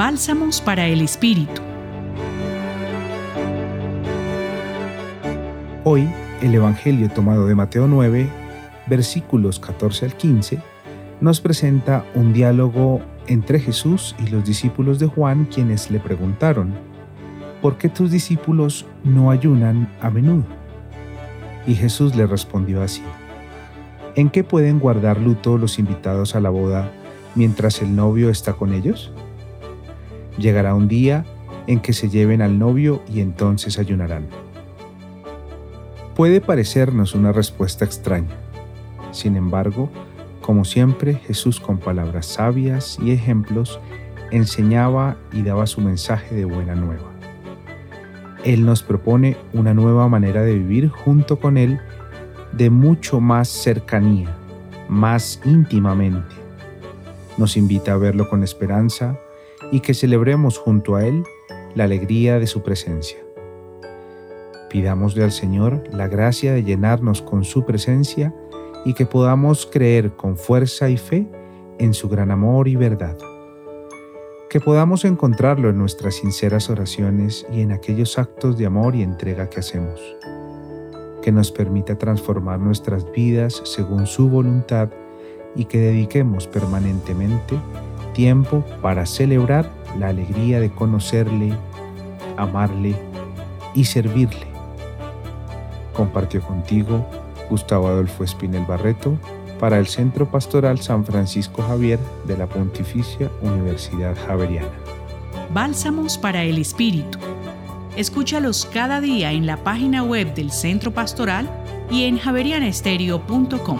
Bálsamos para el Espíritu. Hoy, el Evangelio tomado de Mateo 9, versículos 14 al 15, nos presenta un diálogo entre Jesús y los discípulos de Juan quienes le preguntaron, ¿por qué tus discípulos no ayunan a menudo? Y Jesús le respondió así, ¿en qué pueden guardar luto los invitados a la boda mientras el novio está con ellos? Llegará un día en que se lleven al novio y entonces ayunarán. Puede parecernos una respuesta extraña. Sin embargo, como siempre, Jesús con palabras sabias y ejemplos enseñaba y daba su mensaje de buena nueva. Él nos propone una nueva manera de vivir junto con Él de mucho más cercanía, más íntimamente. Nos invita a verlo con esperanza, y que celebremos junto a Él la alegría de su presencia. Pidámosle al Señor la gracia de llenarnos con su presencia y que podamos creer con fuerza y fe en su gran amor y verdad. Que podamos encontrarlo en nuestras sinceras oraciones y en aquellos actos de amor y entrega que hacemos. Que nos permita transformar nuestras vidas según su voluntad y que dediquemos permanentemente tiempo para celebrar la alegría de conocerle, amarle y servirle. Compartió contigo Gustavo Adolfo Espinel Barreto para el Centro Pastoral San Francisco Javier de la Pontificia Universidad Javeriana. Bálsamos para el Espíritu. Escúchalos cada día en la página web del Centro Pastoral y en javerianestereo.com.